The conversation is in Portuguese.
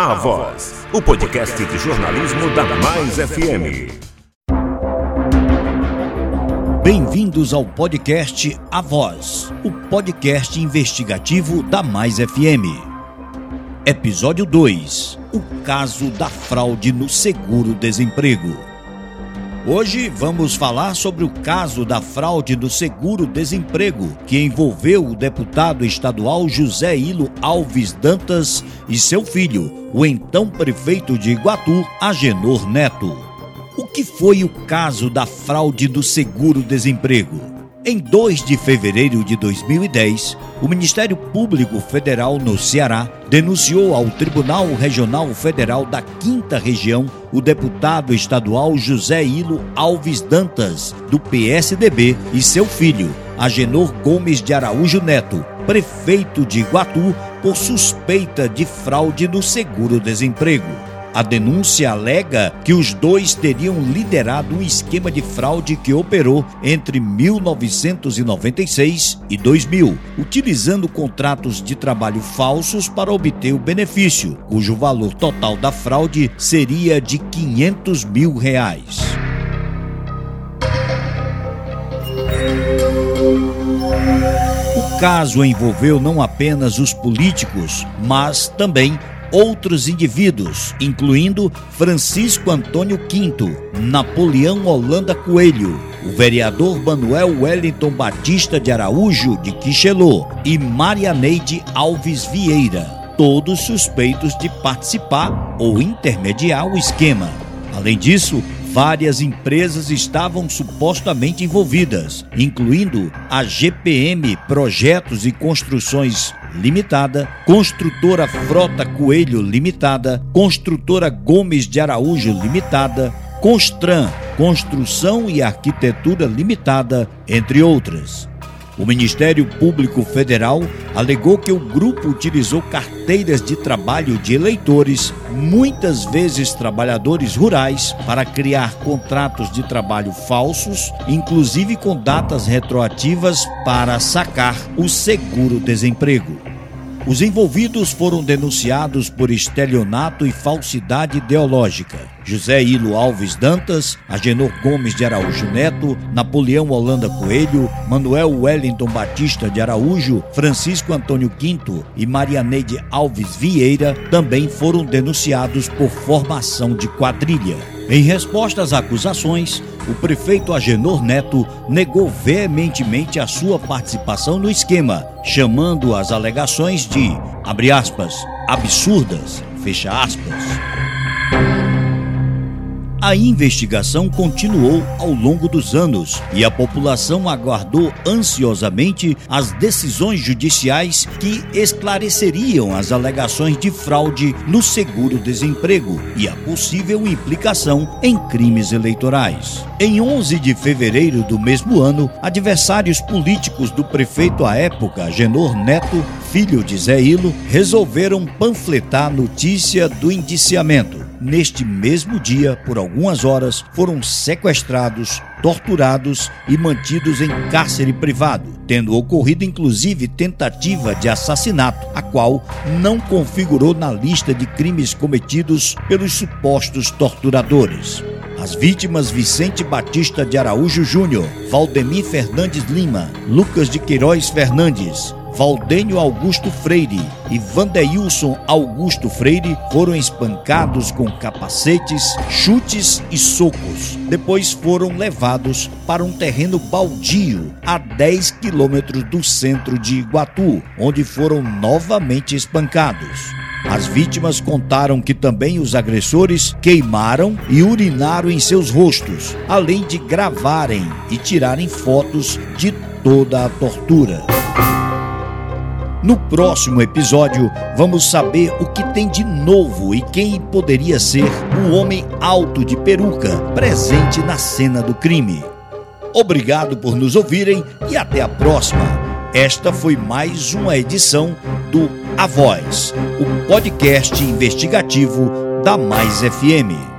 A Voz, o podcast de jornalismo da Mais FM. Bem-vindos ao podcast A Voz, o podcast investigativo da Mais FM. Episódio 2: O caso da fraude no seguro-desemprego. Hoje vamos falar sobre o caso da fraude do seguro-desemprego, que envolveu o deputado estadual José Hilo Alves Dantas e seu filho, o então prefeito de Iguatu, Agenor Neto. O que foi o caso da fraude do seguro-desemprego? Em 2 de fevereiro de 2010, o Ministério Público Federal no Ceará denunciou ao Tribunal Regional Federal da Quinta Região o deputado estadual José Hilo Alves Dantas, do PSDB, e seu filho, Agenor Gomes de Araújo Neto, prefeito de Iguatu, por suspeita de fraude no seguro-desemprego. A denúncia alega que os dois teriam liderado um esquema de fraude que operou entre 1996 e 2000, utilizando contratos de trabalho falsos para obter o benefício, cujo valor total da fraude seria de 500 mil reais. O caso envolveu não apenas os políticos, mas também outros indivíduos, incluindo Francisco Antônio Quinto, Napoleão Holanda Coelho, o vereador Manuel Wellington Batista de Araújo de Quixelô e Marianeide Alves Vieira, todos suspeitos de participar ou intermediar o esquema. Além disso, várias empresas estavam supostamente envolvidas, incluindo a GPM Projetos e Construções Limitada, Construtora Frota Coelho Limitada, Construtora Gomes de Araújo Limitada, Constran Construção e Arquitetura Limitada, entre outras. O Ministério Público Federal alegou que o grupo utilizou carteiras de trabalho de eleitores, muitas vezes trabalhadores rurais, para criar contratos de trabalho falsos, inclusive com datas retroativas para sacar o seguro-desemprego. Os envolvidos foram denunciados por estelionato e falsidade ideológica. José Hilo Alves Dantas, Agenor Gomes de Araújo Neto, Napoleão Holanda Coelho, Manuel Wellington Batista de Araújo, Francisco Antônio Quinto e Marianeide Alves Vieira também foram denunciados por formação de quadrilha. Em resposta às acusações, o prefeito Agenor Neto negou veementemente a sua participação no esquema, chamando as alegações de, abre aspas, absurdas, fecha aspas. A investigação continuou ao longo dos anos e a população aguardou ansiosamente as decisões judiciais que esclareceriam as alegações de fraude no seguro-desemprego e a possível implicação em crimes eleitorais. Em 11 de fevereiro do mesmo ano, adversários políticos do prefeito à época, Genor Neto, filho de Zé Hilo, resolveram panfletar a notícia do indiciamento neste mesmo dia, por algumas horas, foram sequestrados, torturados e mantidos em cárcere privado, tendo ocorrido inclusive tentativa de assassinato, a qual não configurou na lista de crimes cometidos pelos supostos torturadores. As vítimas Vicente Batista de Araújo Júnior, Valdemir Fernandes Lima, Lucas de Queiroz Fernandes, Valdênio Augusto Freire e Vandeilson Augusto Freire foram espancados com capacetes, chutes e socos. Depois foram levados para um terreno baldio a 10 quilômetros do centro de Iguatu, onde foram novamente espancados. As vítimas contaram que também os agressores queimaram e urinaram em seus rostos, além de gravarem e tirarem fotos de toda a tortura. No próximo episódio, vamos saber o que tem de novo e quem poderia ser o homem alto de peruca presente na cena do crime. Obrigado por nos ouvirem e até a próxima. Esta foi mais uma edição do A Voz, o podcast investigativo da Mais FM.